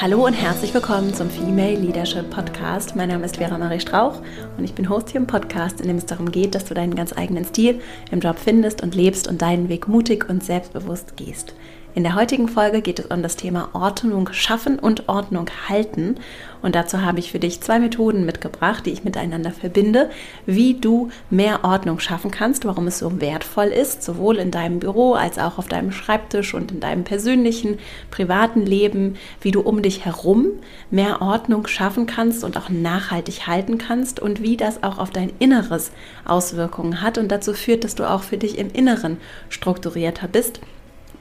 Hallo und herzlich willkommen zum Female Leadership Podcast. Mein Name ist Vera Marie Strauch und ich bin Host hier im Podcast, in dem es darum geht, dass du deinen ganz eigenen Stil im Job findest und lebst und deinen Weg mutig und selbstbewusst gehst. In der heutigen Folge geht es um das Thema Ordnung schaffen und Ordnung halten. Und dazu habe ich für dich zwei Methoden mitgebracht, die ich miteinander verbinde, wie du mehr Ordnung schaffen kannst, warum es so wertvoll ist, sowohl in deinem Büro als auch auf deinem Schreibtisch und in deinem persönlichen, privaten Leben, wie du um dich herum mehr Ordnung schaffen kannst und auch nachhaltig halten kannst und wie das auch auf dein Inneres Auswirkungen hat und dazu führt, dass du auch für dich im Inneren strukturierter bist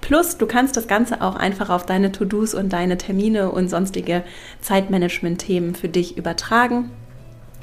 Plus, du kannst das Ganze auch einfach auf deine To-Dos und deine Termine und sonstige Zeitmanagement-Themen für dich übertragen.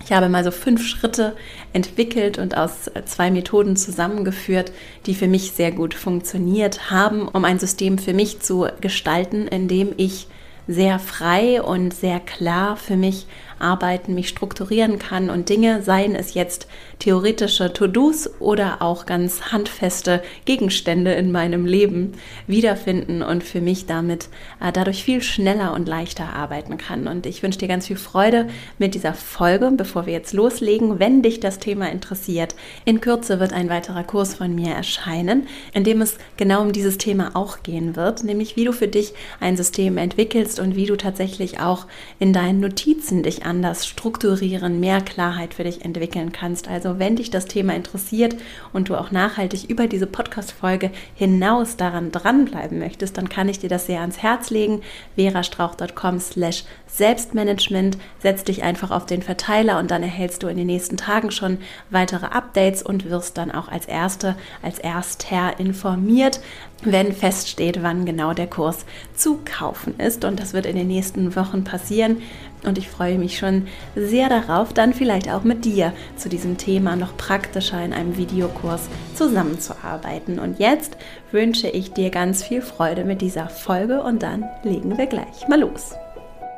Ich habe mal so fünf Schritte entwickelt und aus zwei Methoden zusammengeführt, die für mich sehr gut funktioniert haben, um ein System für mich zu gestalten, in dem ich sehr frei und sehr klar für mich arbeiten, mich strukturieren kann und Dinge, seien es jetzt theoretische To-Dos oder auch ganz handfeste Gegenstände in meinem Leben wiederfinden und für mich damit äh, dadurch viel schneller und leichter arbeiten kann. Und ich wünsche dir ganz viel Freude mit dieser Folge, bevor wir jetzt loslegen. Wenn dich das Thema interessiert, in Kürze wird ein weiterer Kurs von mir erscheinen, in dem es genau um dieses Thema auch gehen wird, nämlich wie du für dich ein System entwickelst und wie du tatsächlich auch in deinen Notizen dich anders strukturieren, mehr Klarheit für dich entwickeln kannst. Also wenn dich das Thema interessiert und du auch nachhaltig über diese Podcast-Folge hinaus daran dranbleiben möchtest, dann kann ich dir das sehr ans Herz legen. verastrauch.com slash Selbstmanagement. Setz dich einfach auf den Verteiler und dann erhältst du in den nächsten Tagen schon weitere Updates und wirst dann auch als Erste, als Erster informiert, wenn feststeht, wann genau der Kurs zu kaufen ist. Und das wird in den nächsten Wochen passieren. Und ich freue mich schon sehr darauf, dann vielleicht auch mit dir zu diesem Thema noch praktischer in einem Videokurs zusammenzuarbeiten. Und jetzt wünsche ich dir ganz viel Freude mit dieser Folge und dann legen wir gleich mal los.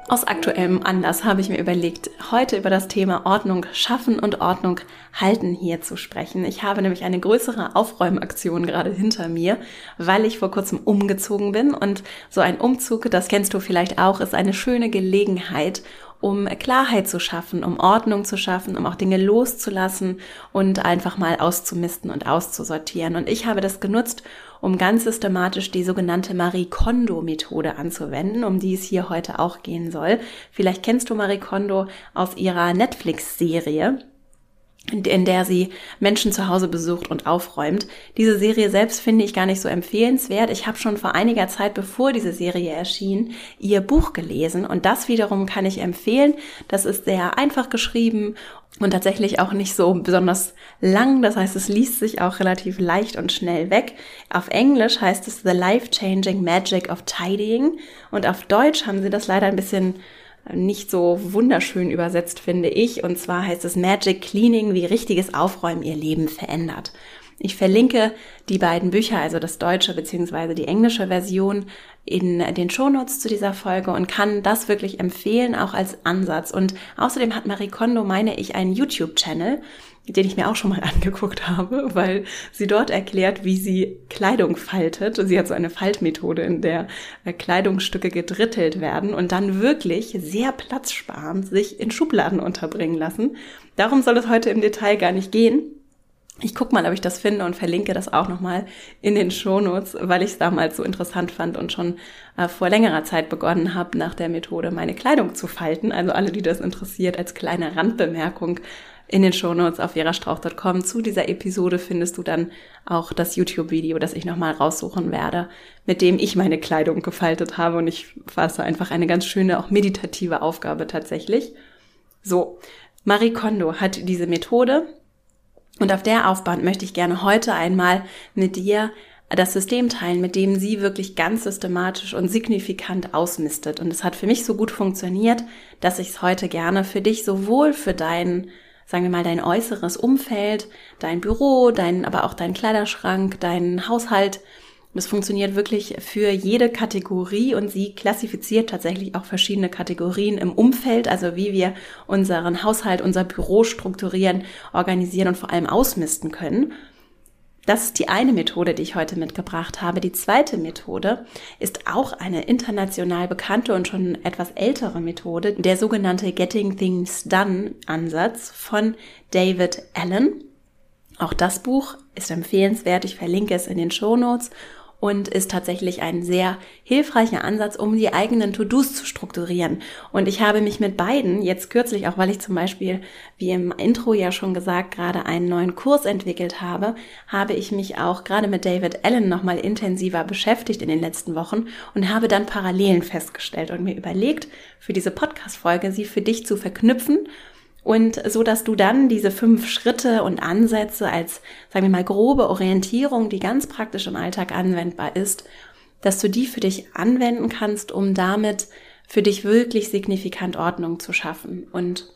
Aus aktuellem Anlass habe ich mir überlegt, heute über das Thema Ordnung schaffen und Ordnung halten hier zu sprechen. Ich habe nämlich eine größere Aufräumaktion gerade hinter mir, weil ich vor kurzem umgezogen bin und so ein Umzug, das kennst du vielleicht auch, ist eine schöne Gelegenheit, um Klarheit zu schaffen, um Ordnung zu schaffen, um auch Dinge loszulassen und einfach mal auszumisten und auszusortieren. Und ich habe das genutzt, um ganz systematisch die sogenannte Marie Kondo Methode anzuwenden, um die es hier heute auch gehen soll. Vielleicht kennst du Marie Kondo aus ihrer Netflix-Serie in der sie Menschen zu Hause besucht und aufräumt. Diese Serie selbst finde ich gar nicht so empfehlenswert. Ich habe schon vor einiger Zeit, bevor diese Serie erschien, ihr Buch gelesen und das wiederum kann ich empfehlen. Das ist sehr einfach geschrieben und tatsächlich auch nicht so besonders lang. Das heißt, es liest sich auch relativ leicht und schnell weg. Auf Englisch heißt es The Life-Changing Magic of Tidying und auf Deutsch haben sie das leider ein bisschen nicht so wunderschön übersetzt, finde ich. Und zwar heißt es Magic Cleaning, wie richtiges Aufräumen ihr Leben verändert. Ich verlinke die beiden Bücher, also das deutsche bzw. die englische Version, in den Shownotes zu dieser Folge und kann das wirklich empfehlen, auch als Ansatz. Und außerdem hat Marie Kondo, meine ich, einen YouTube-Channel, den ich mir auch schon mal angeguckt habe, weil sie dort erklärt, wie sie Kleidung faltet. Sie hat so eine Faltmethode, in der äh, Kleidungsstücke gedrittelt werden und dann wirklich sehr platzsparend sich in Schubladen unterbringen lassen. Darum soll es heute im Detail gar nicht gehen. Ich guck mal, ob ich das finde und verlinke das auch nochmal in den Shownotes, weil ich es damals so interessant fand und schon äh, vor längerer Zeit begonnen habe, nach der Methode meine Kleidung zu falten. Also alle, die das interessiert, als kleine Randbemerkung in den Shownotes auf verastrauch.com. Zu dieser Episode findest du dann auch das YouTube-Video, das ich nochmal raussuchen werde, mit dem ich meine Kleidung gefaltet habe. Und ich fasse einfach eine ganz schöne, auch meditative Aufgabe tatsächlich. So, Marie Kondo hat diese Methode und auf der Aufbahn möchte ich gerne heute einmal mit dir das System teilen, mit dem sie wirklich ganz systematisch und signifikant ausmistet. Und es hat für mich so gut funktioniert, dass ich es heute gerne für dich sowohl für deinen sagen wir mal, dein äußeres Umfeld, dein Büro, dein, aber auch dein Kleiderschrank, dein Haushalt. Das funktioniert wirklich für jede Kategorie und sie klassifiziert tatsächlich auch verschiedene Kategorien im Umfeld, also wie wir unseren Haushalt, unser Büro strukturieren, organisieren und vor allem ausmisten können. Das ist die eine Methode, die ich heute mitgebracht habe. Die zweite Methode ist auch eine international bekannte und schon etwas ältere Methode, der sogenannte Getting Things Done Ansatz von David Allen. Auch das Buch ist empfehlenswert. Ich verlinke es in den Show Notes und ist tatsächlich ein sehr hilfreicher Ansatz, um die eigenen To-Dos zu strukturieren. Und ich habe mich mit beiden jetzt kürzlich, auch weil ich zum Beispiel, wie im Intro ja schon gesagt, gerade einen neuen Kurs entwickelt habe, habe ich mich auch gerade mit David Allen nochmal intensiver beschäftigt in den letzten Wochen und habe dann Parallelen festgestellt und mir überlegt, für diese Podcast-Folge sie für dich zu verknüpfen und so, dass du dann diese fünf Schritte und Ansätze als, sagen wir mal, grobe Orientierung, die ganz praktisch im Alltag anwendbar ist, dass du die für dich anwenden kannst, um damit für dich wirklich signifikant Ordnung zu schaffen. Und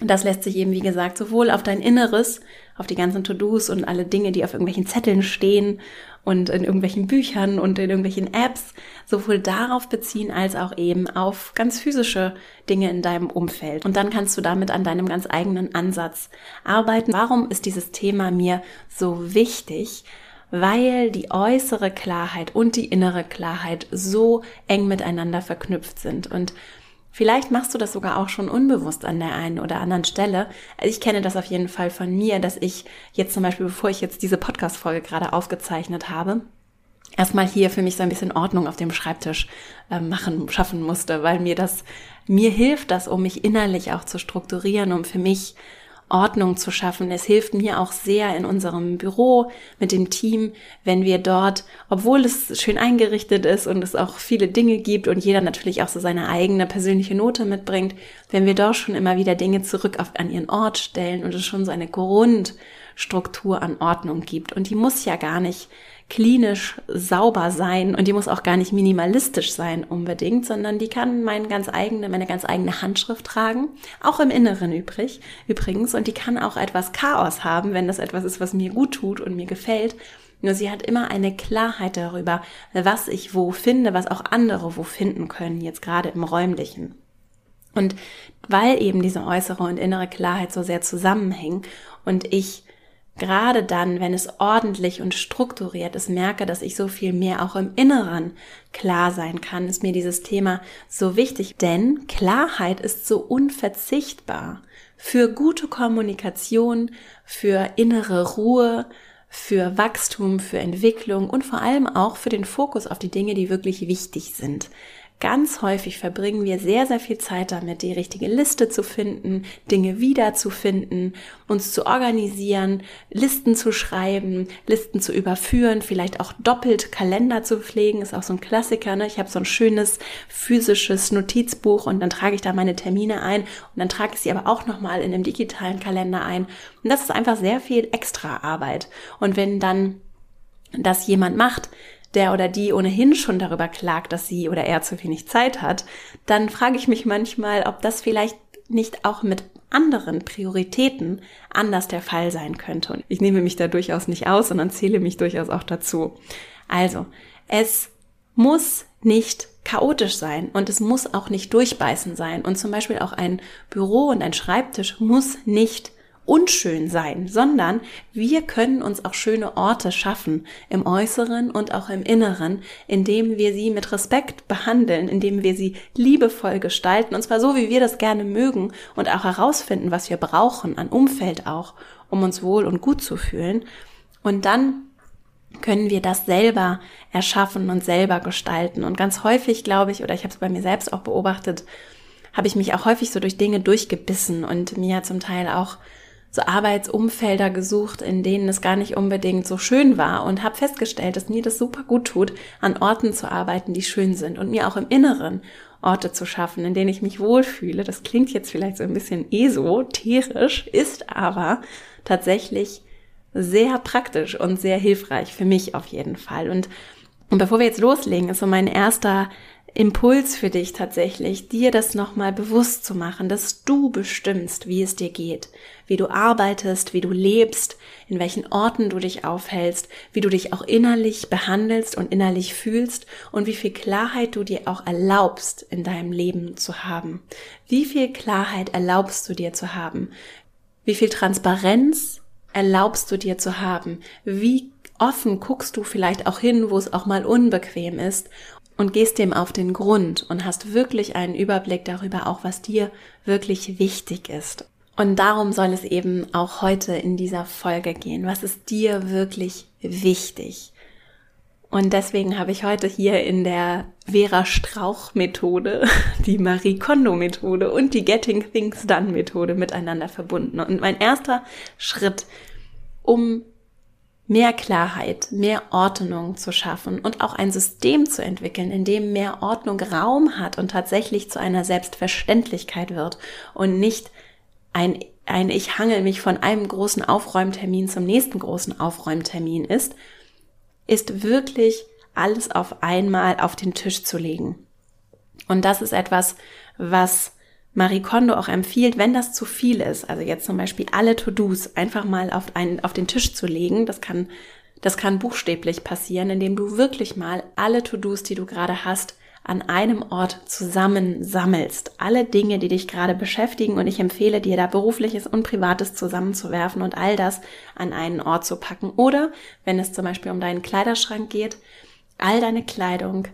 das lässt sich eben, wie gesagt, sowohl auf dein Inneres, auf die ganzen To-Dos und alle Dinge, die auf irgendwelchen Zetteln stehen und in irgendwelchen Büchern und in irgendwelchen Apps, sowohl darauf beziehen als auch eben auf ganz physische Dinge in deinem Umfeld. Und dann kannst du damit an deinem ganz eigenen Ansatz arbeiten. Warum ist dieses Thema mir so wichtig? Weil die äußere Klarheit und die innere Klarheit so eng miteinander verknüpft sind. Und Vielleicht machst du das sogar auch schon unbewusst an der einen oder anderen Stelle. Ich kenne das auf jeden Fall von mir, dass ich jetzt zum Beispiel, bevor ich jetzt diese Podcast-Folge gerade aufgezeichnet habe, erstmal hier für mich so ein bisschen Ordnung auf dem Schreibtisch äh, machen, schaffen musste, weil mir das, mir hilft das, um mich innerlich auch zu strukturieren, um für mich Ordnung zu schaffen. Es hilft mir auch sehr in unserem Büro mit dem Team, wenn wir dort, obwohl es schön eingerichtet ist und es auch viele Dinge gibt und jeder natürlich auch so seine eigene persönliche Note mitbringt, wenn wir dort schon immer wieder Dinge zurück auf, an ihren Ort stellen und es schon so eine Grundstruktur an Ordnung gibt. Und die muss ja gar nicht klinisch sauber sein und die muss auch gar nicht minimalistisch sein unbedingt, sondern die kann meine ganz eigene, meine ganz eigene Handschrift tragen, auch im Inneren übrig, übrigens, und die kann auch etwas Chaos haben, wenn das etwas ist, was mir gut tut und mir gefällt. Nur sie hat immer eine Klarheit darüber, was ich wo finde, was auch andere wo finden können, jetzt gerade im räumlichen. Und weil eben diese äußere und innere Klarheit so sehr zusammenhängen und ich gerade dann, wenn es ordentlich und strukturiert ist, merke, dass ich so viel mehr auch im Inneren klar sein kann, ist mir dieses Thema so wichtig, denn Klarheit ist so unverzichtbar für gute Kommunikation, für innere Ruhe, für Wachstum, für Entwicklung und vor allem auch für den Fokus auf die Dinge, die wirklich wichtig sind. Ganz häufig verbringen wir sehr, sehr viel Zeit damit, die richtige Liste zu finden, Dinge wiederzufinden, uns zu organisieren, Listen zu schreiben, Listen zu überführen, vielleicht auch doppelt Kalender zu pflegen, ist auch so ein Klassiker. Ne? Ich habe so ein schönes physisches Notizbuch und dann trage ich da meine Termine ein und dann trage ich sie aber auch nochmal in einem digitalen Kalender ein. Und das ist einfach sehr viel extra Arbeit. Und wenn dann das jemand macht, der oder die ohnehin schon darüber klagt, dass sie oder er zu wenig Zeit hat, dann frage ich mich manchmal, ob das vielleicht nicht auch mit anderen Prioritäten anders der Fall sein könnte. Und ich nehme mich da durchaus nicht aus, sondern zähle mich durchaus auch dazu. Also, es muss nicht chaotisch sein und es muss auch nicht durchbeißen sein. Und zum Beispiel auch ein Büro und ein Schreibtisch muss nicht unschön sein, sondern wir können uns auch schöne Orte schaffen im Äußeren und auch im Inneren, indem wir sie mit Respekt behandeln, indem wir sie liebevoll gestalten, und zwar so, wie wir das gerne mögen und auch herausfinden, was wir brauchen an Umfeld auch, um uns wohl und gut zu fühlen. Und dann können wir das selber erschaffen und selber gestalten. Und ganz häufig, glaube ich, oder ich habe es bei mir selbst auch beobachtet, habe ich mich auch häufig so durch Dinge durchgebissen und mir zum Teil auch so Arbeitsumfelder gesucht, in denen es gar nicht unbedingt so schön war und habe festgestellt, dass mir das super gut tut, an Orten zu arbeiten, die schön sind und mir auch im Inneren Orte zu schaffen, in denen ich mich wohlfühle. Das klingt jetzt vielleicht so ein bisschen esoterisch, ist aber tatsächlich sehr praktisch und sehr hilfreich für mich auf jeden Fall. Und, und bevor wir jetzt loslegen, ist so mein erster Impuls für dich tatsächlich, dir das nochmal bewusst zu machen, dass du bestimmst, wie es dir geht, wie du arbeitest, wie du lebst, in welchen Orten du dich aufhältst, wie du dich auch innerlich behandelst und innerlich fühlst und wie viel Klarheit du dir auch erlaubst in deinem Leben zu haben. Wie viel Klarheit erlaubst du dir zu haben? Wie viel Transparenz erlaubst du dir zu haben? Wie offen guckst du vielleicht auch hin, wo es auch mal unbequem ist und gehst dem auf den Grund und hast wirklich einen Überblick darüber, auch was dir wirklich wichtig ist. Und darum soll es eben auch heute in dieser Folge gehen. Was ist dir wirklich wichtig? Und deswegen habe ich heute hier in der Vera Strauch Methode die Marie Kondo Methode und die Getting Things Done Methode miteinander verbunden. Und mein erster Schritt, um mehr Klarheit, mehr Ordnung zu schaffen und auch ein System zu entwickeln, in dem mehr Ordnung Raum hat und tatsächlich zu einer Selbstverständlichkeit wird und nicht ein, ein ich hangel mich von einem großen Aufräumtermin zum nächsten großen Aufräumtermin ist, ist wirklich alles auf einmal auf den Tisch zu legen. Und das ist etwas, was Marie Kondo auch empfiehlt, wenn das zu viel ist, also jetzt zum Beispiel alle To-Dos einfach mal auf, einen, auf den Tisch zu legen, das kann, das kann buchstäblich passieren, indem du wirklich mal alle To-Dos, die du gerade hast, an einem Ort zusammen sammelst. Alle Dinge, die dich gerade beschäftigen und ich empfehle dir da berufliches und privates zusammenzuwerfen und all das an einen Ort zu packen. Oder wenn es zum Beispiel um deinen Kleiderschrank geht, all deine Kleidung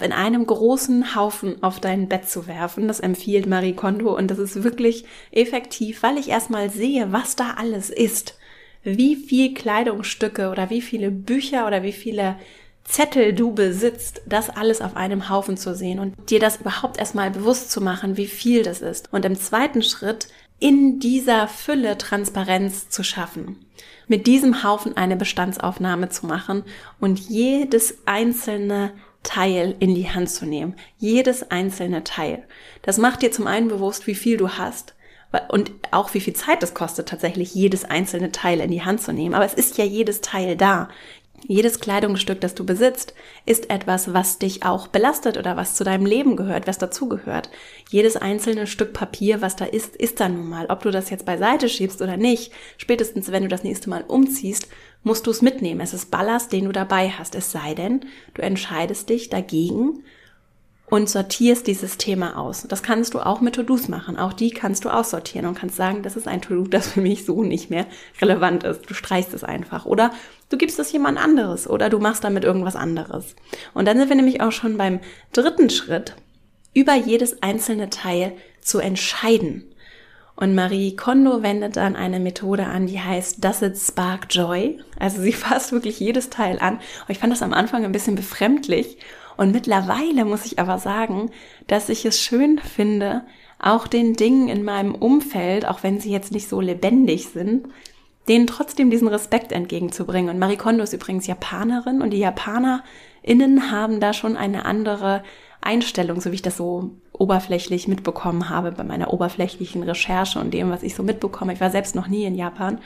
in einem großen Haufen auf dein Bett zu werfen. Das empfiehlt Marie Kondo und das ist wirklich effektiv, weil ich erstmal sehe, was da alles ist. Wie viel Kleidungsstücke oder wie viele Bücher oder wie viele Zettel du besitzt, das alles auf einem Haufen zu sehen und dir das überhaupt erstmal bewusst zu machen, wie viel das ist. Und im zweiten Schritt in dieser Fülle Transparenz zu schaffen. Mit diesem Haufen eine Bestandsaufnahme zu machen und jedes einzelne Teil in die Hand zu nehmen. Jedes einzelne Teil. Das macht dir zum einen bewusst, wie viel du hast und auch wie viel Zeit es kostet, tatsächlich jedes einzelne Teil in die Hand zu nehmen. Aber es ist ja jedes Teil da. Jedes Kleidungsstück, das du besitzt, ist etwas, was dich auch belastet oder was zu deinem Leben gehört, was dazugehört. Jedes einzelne Stück Papier, was da ist, ist da nun mal. Ob du das jetzt beiseite schiebst oder nicht, spätestens wenn du das nächste Mal umziehst, musst du es mitnehmen. Es ist Ballast, den du dabei hast. Es sei denn, du entscheidest dich dagegen und sortierst dieses Thema aus. Das kannst du auch mit To-Dos machen. Auch die kannst du aussortieren und kannst sagen, das ist ein To-Do, das für mich so nicht mehr relevant ist. Du streichst es einfach. Oder du gibst es jemand anderes oder du machst damit irgendwas anderes. Und dann sind wir nämlich auch schon beim dritten Schritt, über jedes einzelne Teil zu entscheiden. Und Marie Kondo wendet dann eine Methode an, die heißt Does it spark joy? Also sie fasst wirklich jedes Teil an. Und ich fand das am Anfang ein bisschen befremdlich und mittlerweile muss ich aber sagen, dass ich es schön finde, auch den Dingen in meinem Umfeld, auch wenn sie jetzt nicht so lebendig sind, denen trotzdem diesen Respekt entgegenzubringen. Und Marie Kondo ist übrigens Japanerin und die JapanerInnen haben da schon eine andere Einstellung, so wie ich das so oberflächlich mitbekommen habe bei meiner oberflächlichen Recherche und dem, was ich so mitbekomme. Ich war selbst noch nie in Japan.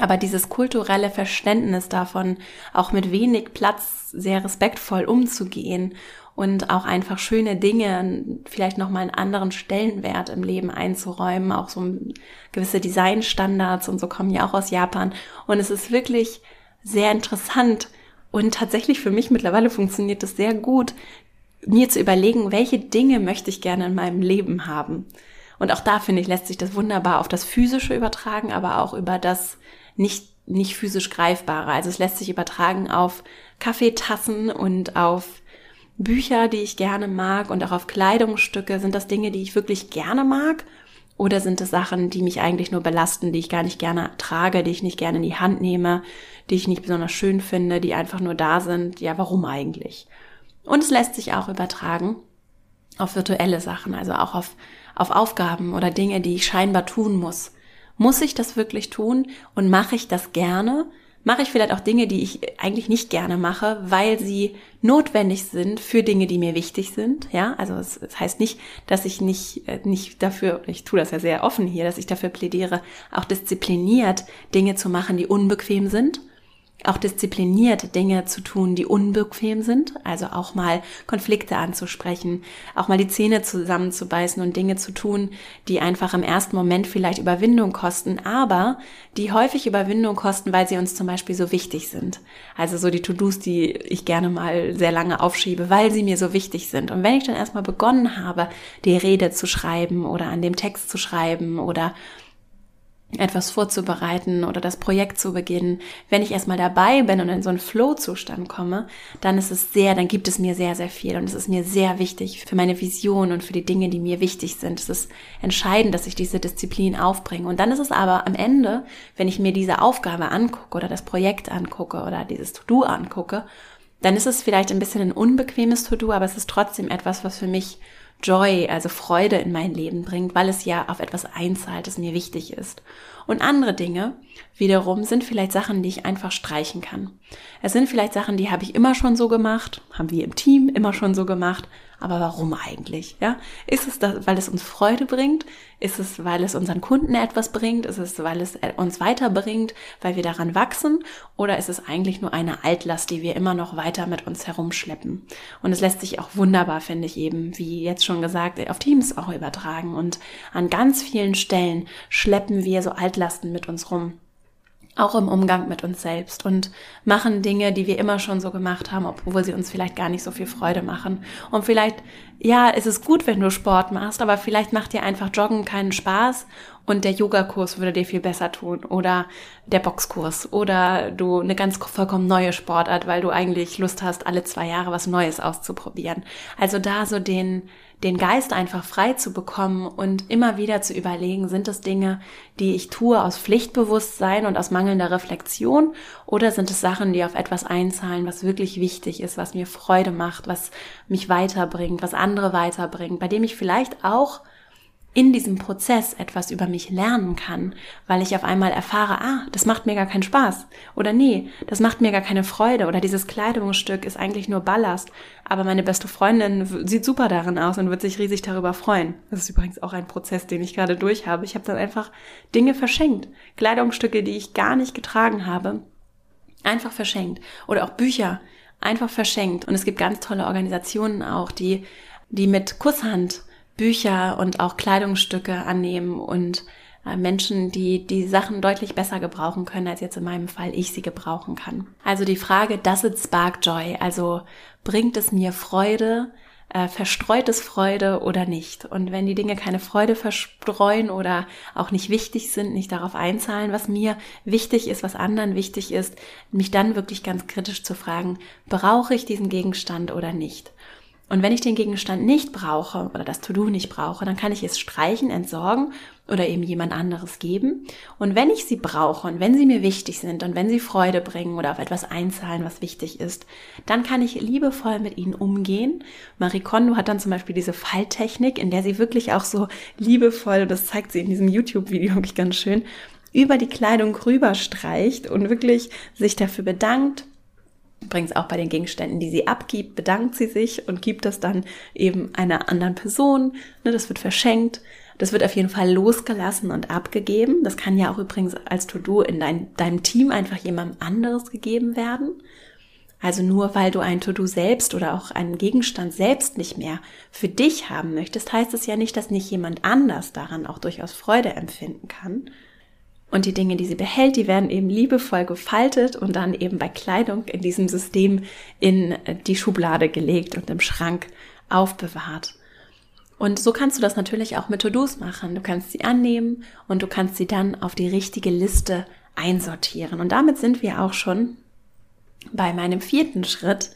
Aber dieses kulturelle Verständnis davon, auch mit wenig Platz sehr respektvoll umzugehen und auch einfach schöne Dinge, vielleicht nochmal einen anderen Stellenwert im Leben einzuräumen, auch so gewisse Designstandards und so kommen ja auch aus Japan. Und es ist wirklich sehr interessant und tatsächlich für mich mittlerweile funktioniert es sehr gut, mir zu überlegen, welche Dinge möchte ich gerne in meinem Leben haben. Und auch da finde ich, lässt sich das wunderbar auf das Physische übertragen, aber auch über das nicht, nicht physisch greifbare. Also es lässt sich übertragen auf Kaffeetassen und auf Bücher, die ich gerne mag und auch auf Kleidungsstücke. Sind das Dinge, die ich wirklich gerne mag? Oder sind es Sachen, die mich eigentlich nur belasten, die ich gar nicht gerne trage, die ich nicht gerne in die Hand nehme, die ich nicht besonders schön finde, die einfach nur da sind? Ja, warum eigentlich? Und es lässt sich auch übertragen auf virtuelle Sachen, also auch auf, auf Aufgaben oder Dinge, die ich scheinbar tun muss. Muss ich das wirklich tun und mache ich das gerne? Mache ich vielleicht auch Dinge, die ich eigentlich nicht gerne mache, weil sie notwendig sind für Dinge, die mir wichtig sind. Ja, also es, es heißt nicht, dass ich nicht, äh, nicht dafür, ich tue das ja sehr offen hier, dass ich dafür plädiere, auch diszipliniert Dinge zu machen, die unbequem sind auch diszipliniert Dinge zu tun, die unbequem sind, also auch mal Konflikte anzusprechen, auch mal die Zähne zusammenzubeißen und Dinge zu tun, die einfach im ersten Moment vielleicht Überwindung kosten, aber die häufig Überwindung kosten, weil sie uns zum Beispiel so wichtig sind. Also so die To-Dos, die ich gerne mal sehr lange aufschiebe, weil sie mir so wichtig sind. Und wenn ich dann erstmal begonnen habe, die Rede zu schreiben oder an dem Text zu schreiben oder etwas vorzubereiten oder das Projekt zu beginnen, wenn ich erstmal dabei bin und in so einen Flow-Zustand komme, dann ist es sehr, dann gibt es mir sehr, sehr viel und es ist mir sehr wichtig für meine Vision und für die Dinge, die mir wichtig sind. Es ist entscheidend, dass ich diese Disziplin aufbringe. Und dann ist es aber am Ende, wenn ich mir diese Aufgabe angucke oder das Projekt angucke oder dieses To-Do angucke, dann ist es vielleicht ein bisschen ein unbequemes To-Do, aber es ist trotzdem etwas, was für mich Joy, also Freude in mein Leben bringt, weil es ja auf etwas einzahlt, das mir wichtig ist. Und andere Dinge wiederum sind vielleicht Sachen, die ich einfach streichen kann. Es sind vielleicht Sachen, die habe ich immer schon so gemacht, haben wir im Team immer schon so gemacht, aber warum eigentlich? Ja, ist es das, weil es uns Freude bringt? Ist es, weil es unseren Kunden etwas bringt? Ist es, weil es uns weiterbringt, weil wir daran wachsen? Oder ist es eigentlich nur eine Altlast, die wir immer noch weiter mit uns herumschleppen? Und es lässt sich auch wunderbar, finde ich eben, wie jetzt schon gesagt, auf Teams auch übertragen. Und an ganz vielen Stellen schleppen wir so Altlasten mit uns rum auch im Umgang mit uns selbst und machen Dinge, die wir immer schon so gemacht haben, obwohl sie uns vielleicht gar nicht so viel Freude machen. Und vielleicht, ja, ist es gut, wenn du Sport machst, aber vielleicht macht dir einfach Joggen keinen Spaß und der Yogakurs würde dir viel besser tun. Oder der Boxkurs. Oder du eine ganz vollkommen neue Sportart, weil du eigentlich Lust hast, alle zwei Jahre was Neues auszuprobieren. Also da so den, den Geist einfach frei zu bekommen und immer wieder zu überlegen, sind es Dinge, die ich tue aus Pflichtbewusstsein und aus mangelnder Reflexion? Oder sind es Sachen, die auf etwas einzahlen, was wirklich wichtig ist, was mir Freude macht, was mich weiterbringt, was andere weiterbringt, bei dem ich vielleicht auch in diesem Prozess etwas über mich lernen kann, weil ich auf einmal erfahre, ah, das macht mir gar keinen Spaß. Oder nee, das macht mir gar keine Freude. Oder dieses Kleidungsstück ist eigentlich nur Ballast, aber meine beste Freundin sieht super darin aus und wird sich riesig darüber freuen. Das ist übrigens auch ein Prozess, den ich gerade durch habe. Ich habe dann einfach Dinge verschenkt, Kleidungsstücke, die ich gar nicht getragen habe, einfach verschenkt. Oder auch Bücher einfach verschenkt. Und es gibt ganz tolle Organisationen auch, die die mit Kusshand Bücher und auch Kleidungsstücke annehmen und äh, Menschen, die die Sachen deutlich besser gebrauchen können, als jetzt in meinem Fall ich sie gebrauchen kann. Also die Frage, does it spark joy? Also bringt es mir Freude? Äh, verstreut es Freude oder nicht? Und wenn die Dinge keine Freude verstreuen oder auch nicht wichtig sind, nicht darauf einzahlen, was mir wichtig ist, was anderen wichtig ist, mich dann wirklich ganz kritisch zu fragen, brauche ich diesen Gegenstand oder nicht? Und wenn ich den Gegenstand nicht brauche oder das To-Do nicht brauche, dann kann ich es streichen, entsorgen oder eben jemand anderes geben. Und wenn ich sie brauche und wenn sie mir wichtig sind und wenn sie Freude bringen oder auf etwas einzahlen, was wichtig ist, dann kann ich liebevoll mit ihnen umgehen. Marie Kondo hat dann zum Beispiel diese Falltechnik, in der sie wirklich auch so liebevoll, und das zeigt sie in diesem YouTube-Video wirklich ganz schön, über die Kleidung rüberstreicht und wirklich sich dafür bedankt, Übrigens auch bei den Gegenständen, die sie abgibt, bedankt sie sich und gibt das dann eben einer anderen Person. Ne, das wird verschenkt. Das wird auf jeden Fall losgelassen und abgegeben. Das kann ja auch übrigens als To-Do in dein, deinem Team einfach jemandem anderes gegeben werden. Also nur weil du ein To-Do selbst oder auch einen Gegenstand selbst nicht mehr für dich haben möchtest, heißt es ja nicht, dass nicht jemand anders daran auch durchaus Freude empfinden kann. Und die Dinge, die sie behält, die werden eben liebevoll gefaltet und dann eben bei Kleidung in diesem System in die Schublade gelegt und im Schrank aufbewahrt. Und so kannst du das natürlich auch mit To-Dos machen. Du kannst sie annehmen und du kannst sie dann auf die richtige Liste einsortieren. Und damit sind wir auch schon bei meinem vierten Schritt,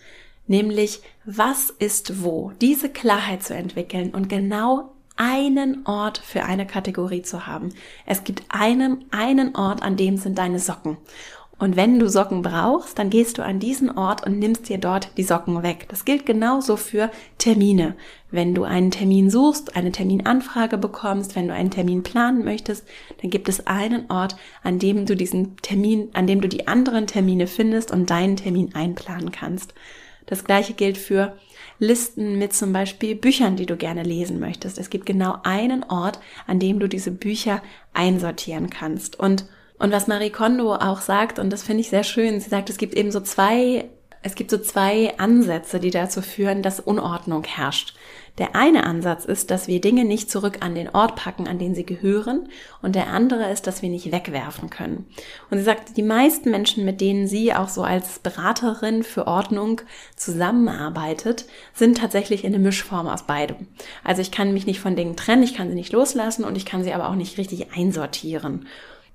nämlich was ist wo? Diese Klarheit zu entwickeln und genau einen Ort für eine Kategorie zu haben. Es gibt einen, einen Ort, an dem sind deine Socken. Und wenn du Socken brauchst, dann gehst du an diesen Ort und nimmst dir dort die Socken weg. Das gilt genauso für Termine. Wenn du einen Termin suchst, eine Terminanfrage bekommst, wenn du einen Termin planen möchtest, dann gibt es einen Ort, an dem du diesen Termin, an dem du die anderen Termine findest und deinen Termin einplanen kannst. Das gleiche gilt für Listen mit zum Beispiel Büchern, die du gerne lesen möchtest. Es gibt genau einen Ort, an dem du diese Bücher einsortieren kannst. Und, und was Marie Kondo auch sagt, und das finde ich sehr schön, sie sagt, es gibt eben so zwei es gibt so zwei Ansätze, die dazu führen, dass Unordnung herrscht. Der eine Ansatz ist, dass wir Dinge nicht zurück an den Ort packen, an den sie gehören. Und der andere ist, dass wir nicht wegwerfen können. Und sie sagt, die meisten Menschen, mit denen sie auch so als Beraterin für Ordnung zusammenarbeitet, sind tatsächlich in eine Mischform aus beidem. Also ich kann mich nicht von Dingen trennen, ich kann sie nicht loslassen und ich kann sie aber auch nicht richtig einsortieren.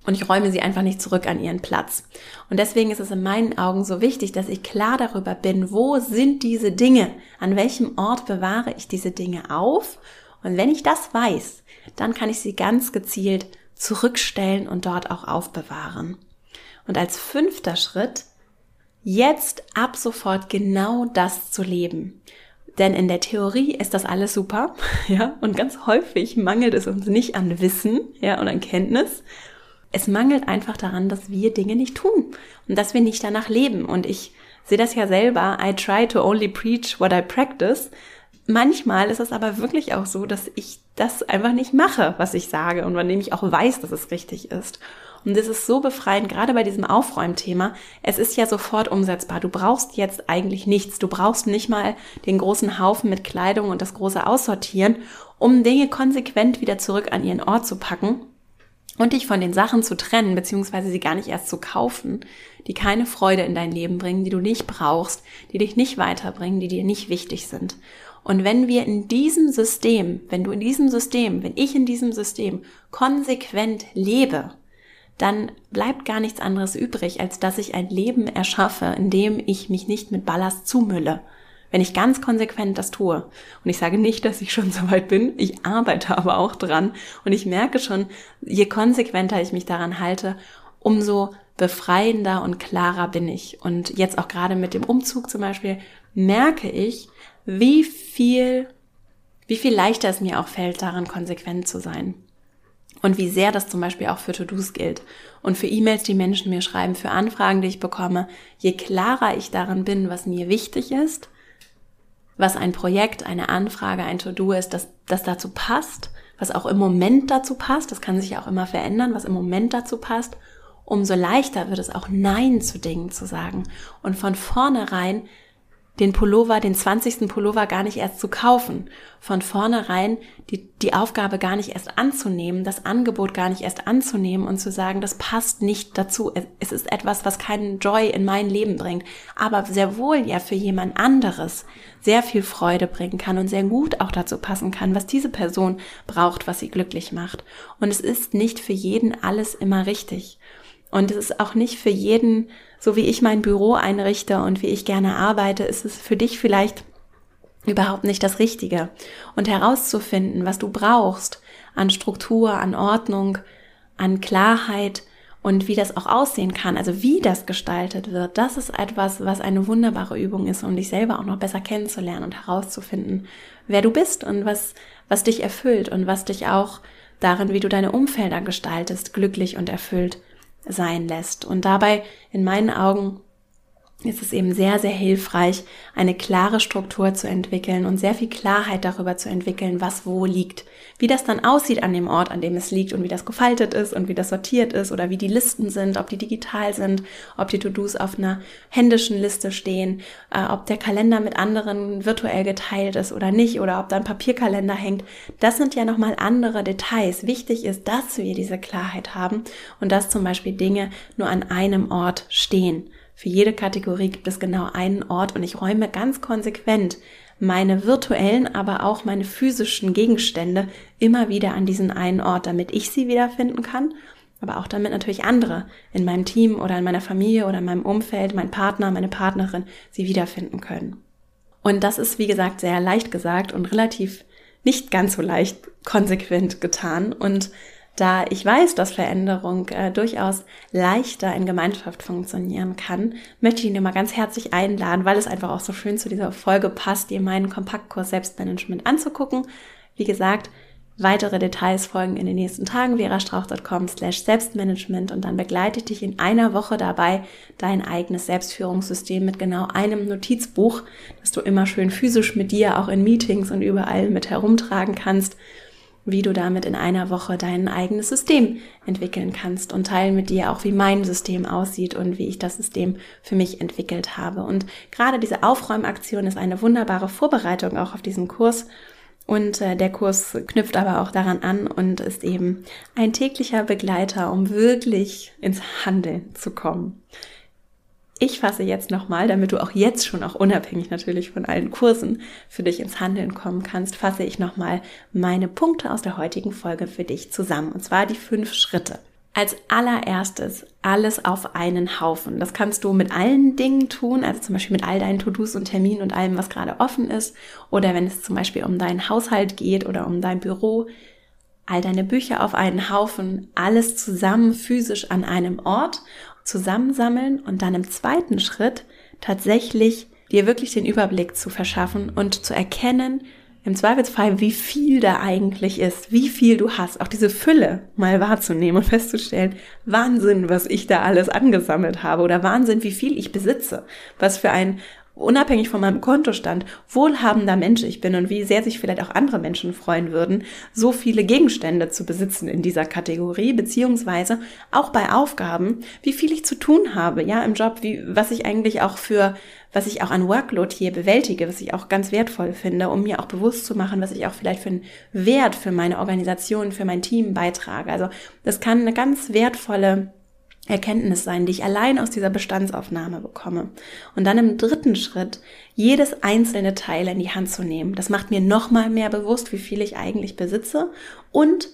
Und ich räume sie einfach nicht zurück an ihren Platz. Und deswegen ist es in meinen Augen so wichtig, dass ich klar darüber bin, wo sind diese Dinge, an welchem Ort bewahre ich diese Dinge auf. Und wenn ich das weiß, dann kann ich sie ganz gezielt zurückstellen und dort auch aufbewahren. Und als fünfter Schritt, jetzt ab sofort genau das zu leben. Denn in der Theorie ist das alles super, ja, und ganz häufig mangelt es uns nicht an Wissen, ja, und an Kenntnis, es mangelt einfach daran, dass wir Dinge nicht tun und dass wir nicht danach leben. Und ich sehe das ja selber. I try to only preach what I practice. Manchmal ist es aber wirklich auch so, dass ich das einfach nicht mache, was ich sage und dem ich auch weiß, dass es richtig ist. Und es ist so befreiend, gerade bei diesem Aufräumthema. Es ist ja sofort umsetzbar. Du brauchst jetzt eigentlich nichts. Du brauchst nicht mal den großen Haufen mit Kleidung und das große Aussortieren, um Dinge konsequent wieder zurück an ihren Ort zu packen und dich von den Sachen zu trennen, beziehungsweise sie gar nicht erst zu kaufen, die keine Freude in dein Leben bringen, die du nicht brauchst, die dich nicht weiterbringen, die dir nicht wichtig sind. Und wenn wir in diesem System, wenn du in diesem System, wenn ich in diesem System konsequent lebe, dann bleibt gar nichts anderes übrig, als dass ich ein Leben erschaffe, in dem ich mich nicht mit Ballast zumülle, wenn ich ganz konsequent das tue. Und ich sage nicht, dass ich schon so weit bin, ich arbeite aber auch dran und ich merke schon, je konsequenter ich mich daran halte, umso befreiender und klarer bin ich. Und jetzt auch gerade mit dem Umzug zum Beispiel merke ich, wie viel, wie viel leichter es mir auch fällt, daran konsequent zu sein. Und wie sehr das zum Beispiel auch für To-Dos gilt und für E-Mails, die Menschen mir schreiben, für Anfragen, die ich bekomme. Je klarer ich daran bin, was mir wichtig ist, was ein Projekt, eine Anfrage, ein To-Do ist, das, das dazu passt, was auch im Moment dazu passt, das kann sich ja auch immer verändern, was im Moment dazu passt, umso leichter wird es auch Nein zu Dingen zu sagen. Und von vornherein den Pullover, den 20. Pullover gar nicht erst zu kaufen, von vornherein die, die Aufgabe gar nicht erst anzunehmen, das Angebot gar nicht erst anzunehmen und zu sagen, das passt nicht dazu. Es ist etwas, was keinen Joy in mein Leben bringt, aber sehr wohl ja für jemand anderes sehr viel Freude bringen kann und sehr gut auch dazu passen kann, was diese Person braucht, was sie glücklich macht. Und es ist nicht für jeden alles immer richtig. Und es ist auch nicht für jeden, so wie ich mein Büro einrichte und wie ich gerne arbeite, ist es für dich vielleicht überhaupt nicht das Richtige. Und herauszufinden, was du brauchst an Struktur, an Ordnung, an Klarheit und wie das auch aussehen kann, also wie das gestaltet wird, das ist etwas, was eine wunderbare Übung ist, um dich selber auch noch besser kennenzulernen und herauszufinden, wer du bist und was, was dich erfüllt und was dich auch darin, wie du deine Umfelder gestaltest, glücklich und erfüllt sein lässt. Und dabei, in meinen Augen, ist es eben sehr, sehr hilfreich, eine klare Struktur zu entwickeln und sehr viel Klarheit darüber zu entwickeln, was wo liegt. Wie das dann aussieht an dem Ort, an dem es liegt und wie das gefaltet ist und wie das sortiert ist oder wie die Listen sind, ob die digital sind, ob die To-Dos auf einer händischen Liste stehen, äh, ob der Kalender mit anderen virtuell geteilt ist oder nicht oder ob da ein Papierkalender hängt. Das sind ja nochmal andere Details. Wichtig ist, dass wir diese Klarheit haben und dass zum Beispiel Dinge nur an einem Ort stehen. Für jede Kategorie gibt es genau einen Ort und ich räume ganz konsequent meine virtuellen, aber auch meine physischen Gegenstände immer wieder an diesen einen Ort, damit ich sie wiederfinden kann, aber auch damit natürlich andere in meinem Team oder in meiner Familie oder in meinem Umfeld, mein Partner, meine Partnerin sie wiederfinden können. Und das ist, wie gesagt, sehr leicht gesagt und relativ nicht ganz so leicht konsequent getan und da ich weiß, dass Veränderung äh, durchaus leichter in Gemeinschaft funktionieren kann, möchte ich ihn immer ganz herzlich einladen, weil es einfach auch so schön zu dieser Folge passt, dir meinen Kompaktkurs Selbstmanagement anzugucken. Wie gesagt, weitere Details folgen in den nächsten Tagen verastrauch.com slash Selbstmanagement und dann begleite ich dich in einer Woche dabei, dein eigenes Selbstführungssystem mit genau einem Notizbuch, das du immer schön physisch mit dir auch in Meetings und überall mit herumtragen kannst wie du damit in einer Woche dein eigenes System entwickeln kannst und teilen mit dir auch, wie mein System aussieht und wie ich das System für mich entwickelt habe. Und gerade diese Aufräumaktion ist eine wunderbare Vorbereitung auch auf diesen Kurs. Und äh, der Kurs knüpft aber auch daran an und ist eben ein täglicher Begleiter, um wirklich ins Handeln zu kommen. Ich fasse jetzt nochmal, damit du auch jetzt schon, auch unabhängig natürlich von allen Kursen, für dich ins Handeln kommen kannst, fasse ich nochmal meine Punkte aus der heutigen Folge für dich zusammen. Und zwar die fünf Schritte. als allererstes alles auf einen Haufen. Das kannst du mit allen Dingen tun, also zum Beispiel mit all deinen To-Dos und Terminen und allem, was gerade offen ist. Oder wenn es zum Beispiel um deinen Haushalt geht oder um dein Büro, all deine Bücher auf einen Haufen, alles zusammen physisch an einem Ort zusammensammeln und dann im zweiten Schritt tatsächlich dir wirklich den Überblick zu verschaffen und zu erkennen, im Zweifelsfall, wie viel da eigentlich ist, wie viel du hast, auch diese Fülle mal wahrzunehmen und festzustellen, Wahnsinn, was ich da alles angesammelt habe oder Wahnsinn, wie viel ich besitze, was für ein unabhängig von meinem Kontostand, wohlhabender Mensch ich bin und wie sehr sich vielleicht auch andere Menschen freuen würden, so viele Gegenstände zu besitzen in dieser Kategorie, beziehungsweise auch bei Aufgaben, wie viel ich zu tun habe, ja, im Job, wie, was ich eigentlich auch für, was ich auch an Workload hier bewältige, was ich auch ganz wertvoll finde, um mir auch bewusst zu machen, was ich auch vielleicht für einen Wert für meine Organisation, für mein Team beitrage. Also, das kann eine ganz wertvolle Erkenntnis sein, die ich allein aus dieser Bestandsaufnahme bekomme. Und dann im dritten Schritt jedes einzelne Teil in die Hand zu nehmen. Das macht mir nochmal mehr bewusst, wie viel ich eigentlich besitze und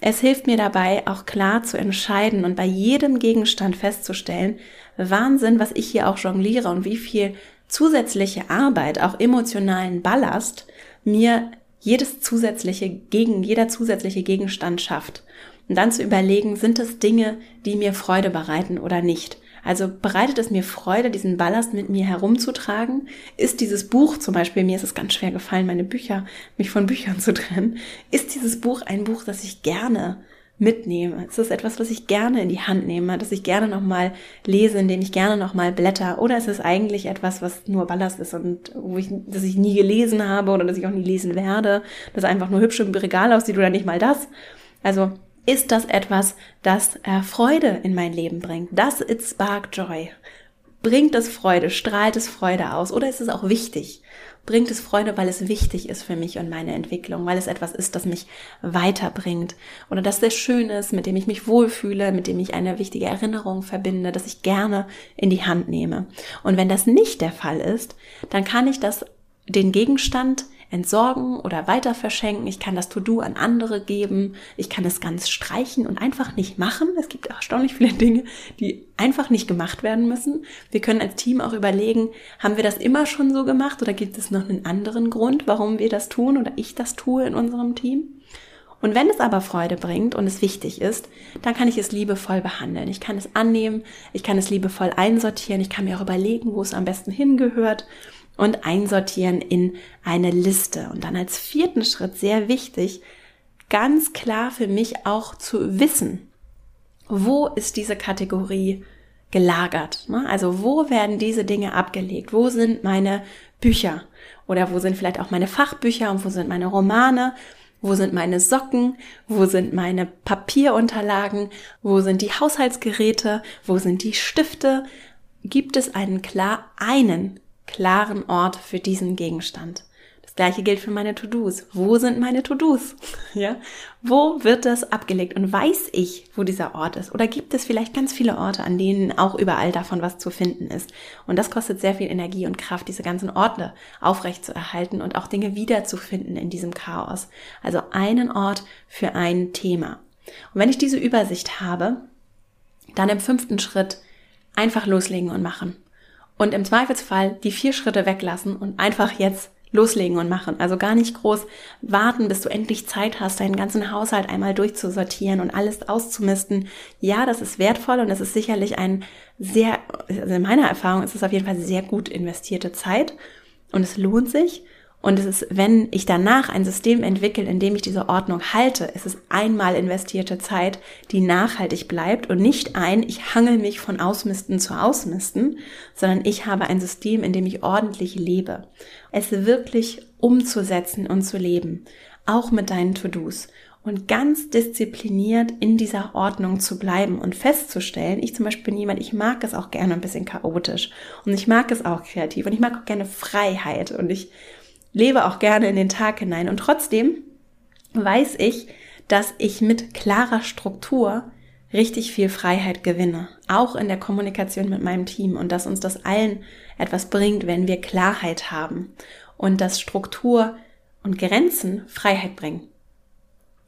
es hilft mir dabei, auch klar zu entscheiden und bei jedem Gegenstand festzustellen, Wahnsinn, was ich hier auch jongliere und wie viel zusätzliche Arbeit, auch emotionalen Ballast mir jedes zusätzliche gegen, jeder zusätzliche Gegenstand schafft. Und dann zu überlegen, sind es Dinge, die mir Freude bereiten oder nicht? Also bereitet es mir Freude, diesen Ballast mit mir herumzutragen? Ist dieses Buch zum Beispiel, mir ist es ganz schwer gefallen, meine Bücher, mich von Büchern zu trennen. Ist dieses Buch ein Buch, das ich gerne mitnehme? Ist es etwas, was ich gerne in die Hand nehme, das ich gerne nochmal lese, in dem ich gerne nochmal blätter? Oder ist es eigentlich etwas, was nur Ballast ist und wo ich, das ich nie gelesen habe oder das ich auch nie lesen werde, das einfach nur hübsch im Regal aussieht oder nicht mal das? Also ist das etwas, das äh, Freude in mein Leben bringt? Das it spark joy. Bringt es Freude? Strahlt es Freude aus? Oder ist es auch wichtig? Bringt es Freude, weil es wichtig ist für mich und meine Entwicklung, weil es etwas ist, das mich weiterbringt oder das sehr schön ist, mit dem ich mich wohlfühle, mit dem ich eine wichtige Erinnerung verbinde, das ich gerne in die Hand nehme. Und wenn das nicht der Fall ist, dann kann ich das den Gegenstand entsorgen oder weiter verschenken. Ich kann das To-Do an andere geben. Ich kann es ganz streichen und einfach nicht machen. Es gibt erstaunlich viele Dinge, die einfach nicht gemacht werden müssen. Wir können als Team auch überlegen, haben wir das immer schon so gemacht oder gibt es noch einen anderen Grund, warum wir das tun oder ich das tue in unserem Team? Und wenn es aber Freude bringt und es wichtig ist, dann kann ich es liebevoll behandeln. Ich kann es annehmen, ich kann es liebevoll einsortieren, ich kann mir auch überlegen, wo es am besten hingehört und einsortieren in eine Liste. Und dann als vierten Schritt sehr wichtig, ganz klar für mich auch zu wissen, wo ist diese Kategorie gelagert? Ne? Also wo werden diese Dinge abgelegt? Wo sind meine Bücher? Oder wo sind vielleicht auch meine Fachbücher und wo sind meine Romane? Wo sind meine Socken? Wo sind meine Papierunterlagen? Wo sind die Haushaltsgeräte? Wo sind die Stifte? Gibt es einen klar einen klaren Ort für diesen Gegenstand. Das gleiche gilt für meine To-Dos. Wo sind meine To-Dos? Ja? Wo wird das abgelegt? Und weiß ich, wo dieser Ort ist? Oder gibt es vielleicht ganz viele Orte, an denen auch überall davon was zu finden ist? Und das kostet sehr viel Energie und Kraft, diese ganzen Orte aufrecht zu erhalten und auch Dinge wiederzufinden in diesem Chaos. Also einen Ort für ein Thema. Und wenn ich diese Übersicht habe, dann im fünften Schritt einfach loslegen und machen. Und im Zweifelsfall die vier Schritte weglassen und einfach jetzt loslegen und machen. Also gar nicht groß warten, bis du endlich Zeit hast, deinen ganzen Haushalt einmal durchzusortieren und alles auszumisten. Ja, das ist wertvoll und es ist sicherlich ein sehr, also in meiner Erfahrung ist es auf jeden Fall sehr gut investierte Zeit und es lohnt sich. Und es ist, wenn ich danach ein System entwickle, in dem ich diese Ordnung halte, es ist einmal investierte Zeit, die nachhaltig bleibt und nicht ein, ich hangel mich von Ausmisten zu Ausmisten, sondern ich habe ein System, in dem ich ordentlich lebe. Es wirklich umzusetzen und zu leben, auch mit deinen To-Dos und ganz diszipliniert in dieser Ordnung zu bleiben und festzustellen, ich zum Beispiel bin jemand, ich mag es auch gerne ein bisschen chaotisch und ich mag es auch kreativ und ich mag auch gerne Freiheit und ich lebe auch gerne in den Tag hinein. Und trotzdem weiß ich, dass ich mit klarer Struktur richtig viel Freiheit gewinne, auch in der Kommunikation mit meinem Team und dass uns das allen etwas bringt, wenn wir Klarheit haben und dass Struktur und Grenzen Freiheit bringen.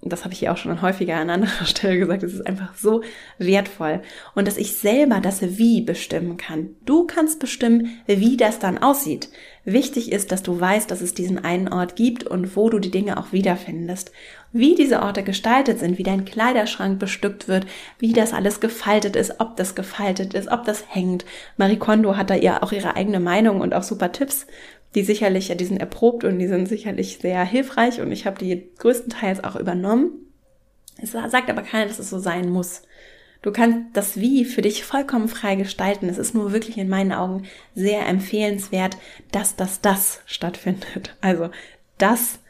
Das habe ich hier auch schon häufiger an anderer Stelle gesagt, es ist einfach so wertvoll. Und dass ich selber das Wie bestimmen kann. Du kannst bestimmen, wie das dann aussieht. Wichtig ist, dass du weißt, dass es diesen einen Ort gibt und wo du die Dinge auch wiederfindest. Wie diese Orte gestaltet sind, wie dein Kleiderschrank bestückt wird, wie das alles gefaltet ist, ob das gefaltet ist, ob das hängt. Marie Kondo hat da ihr auch ihre eigene Meinung und auch super Tipps die sicherlich, die sind erprobt und die sind sicherlich sehr hilfreich und ich habe die größtenteils auch übernommen. Es sagt aber keiner, dass es so sein muss. Du kannst das Wie für dich vollkommen frei gestalten. Es ist nur wirklich in meinen Augen sehr empfehlenswert, dass das das stattfindet. Also, dass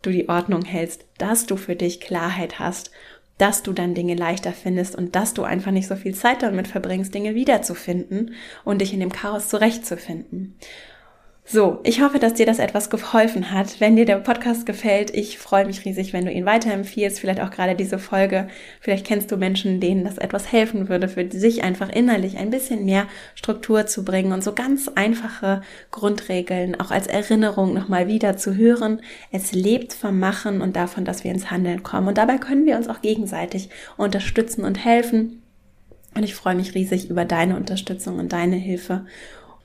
du die Ordnung hältst, dass du für dich Klarheit hast, dass du dann Dinge leichter findest und dass du einfach nicht so viel Zeit damit verbringst, Dinge wiederzufinden und dich in dem Chaos zurechtzufinden. So, ich hoffe, dass dir das etwas geholfen hat. Wenn dir der Podcast gefällt, ich freue mich riesig, wenn du ihn weiterempfiehlst, vielleicht auch gerade diese Folge. Vielleicht kennst du Menschen, denen das etwas helfen würde, für sich einfach innerlich ein bisschen mehr Struktur zu bringen und so ganz einfache Grundregeln auch als Erinnerung nochmal wieder zu hören. Es lebt vom Machen und davon, dass wir ins Handeln kommen. Und dabei können wir uns auch gegenseitig unterstützen und helfen. Und ich freue mich riesig über deine Unterstützung und deine Hilfe.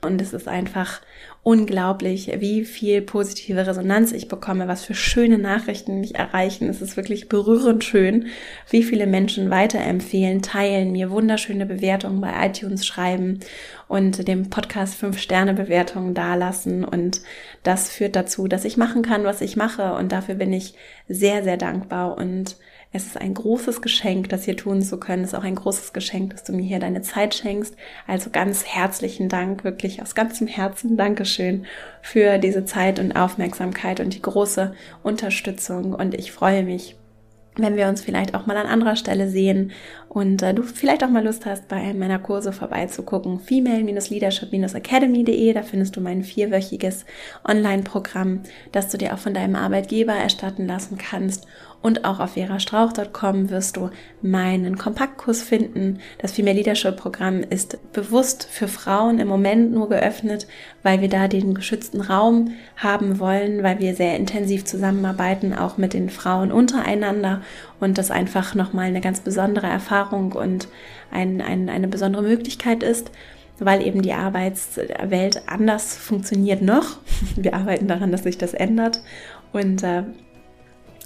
Und es ist einfach unglaublich, wie viel positive Resonanz ich bekomme, was für schöne Nachrichten mich erreichen. Es ist wirklich berührend schön, wie viele Menschen weiterempfehlen, teilen, mir wunderschöne Bewertungen bei iTunes schreiben und dem Podcast fünf Sterne Bewertungen dalassen. Und das führt dazu, dass ich machen kann, was ich mache. Und dafür bin ich sehr, sehr dankbar und es ist ein großes Geschenk, das hier tun zu können. Es ist auch ein großes Geschenk, dass du mir hier deine Zeit schenkst. Also ganz herzlichen Dank, wirklich aus ganzem Herzen Dankeschön für diese Zeit und Aufmerksamkeit und die große Unterstützung. Und ich freue mich wenn wir uns vielleicht auch mal an anderer Stelle sehen und äh, du vielleicht auch mal Lust hast, bei einem meiner Kurse vorbeizugucken, female-leadership-academy.de, da findest du mein vierwöchiges Online-Programm, das du dir auch von deinem Arbeitgeber erstatten lassen kannst und auch auf verastrauch.com wirst du meinen Kompaktkurs finden. Das Female Leadership Programm ist bewusst für Frauen im Moment nur geöffnet, weil wir da den geschützten Raum haben wollen, weil wir sehr intensiv zusammenarbeiten, auch mit den Frauen untereinander und das einfach nochmal eine ganz besondere Erfahrung und ein, ein, eine besondere Möglichkeit ist weil eben die Arbeitswelt anders funktioniert noch. Wir arbeiten daran, dass sich das ändert. Und äh,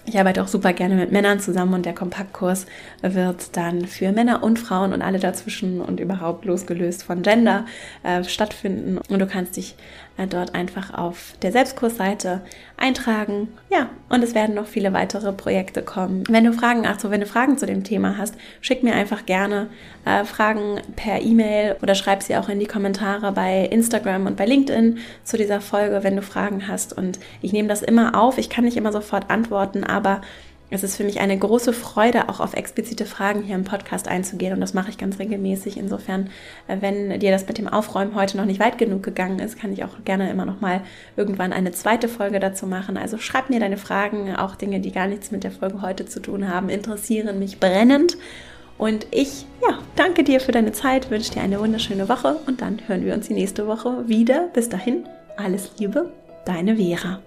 ich arbeite auch super gerne mit Männern zusammen und der Kompaktkurs wird dann für Männer und Frauen und alle dazwischen und überhaupt losgelöst von Gender äh, stattfinden. Und du kannst dich dort einfach auf der Selbstkursseite eintragen. Ja, und es werden noch viele weitere Projekte kommen. Wenn du Fragen, ach so, wenn du Fragen zu dem Thema hast, schick mir einfach gerne äh, Fragen per E-Mail oder schreib sie auch in die Kommentare bei Instagram und bei LinkedIn zu dieser Folge, wenn du Fragen hast. Und ich nehme das immer auf. Ich kann nicht immer sofort antworten, aber es ist für mich eine große Freude, auch auf explizite Fragen hier im Podcast einzugehen und das mache ich ganz regelmäßig. Insofern, äh, wenn dir das mit dem Aufräumen heute noch nicht weit genug gegangen ist, kann ich auch gerne immer noch mal irgendwann eine zweite Folge dazu machen. Also schreib mir deine Fragen, auch Dinge, die gar nichts mit der Folge heute zu tun haben, interessieren mich brennend. Und ich, ja, danke dir für deine Zeit, wünsche dir eine wunderschöne Woche und dann hören wir uns die nächste Woche wieder. Bis dahin, alles Liebe, deine Vera.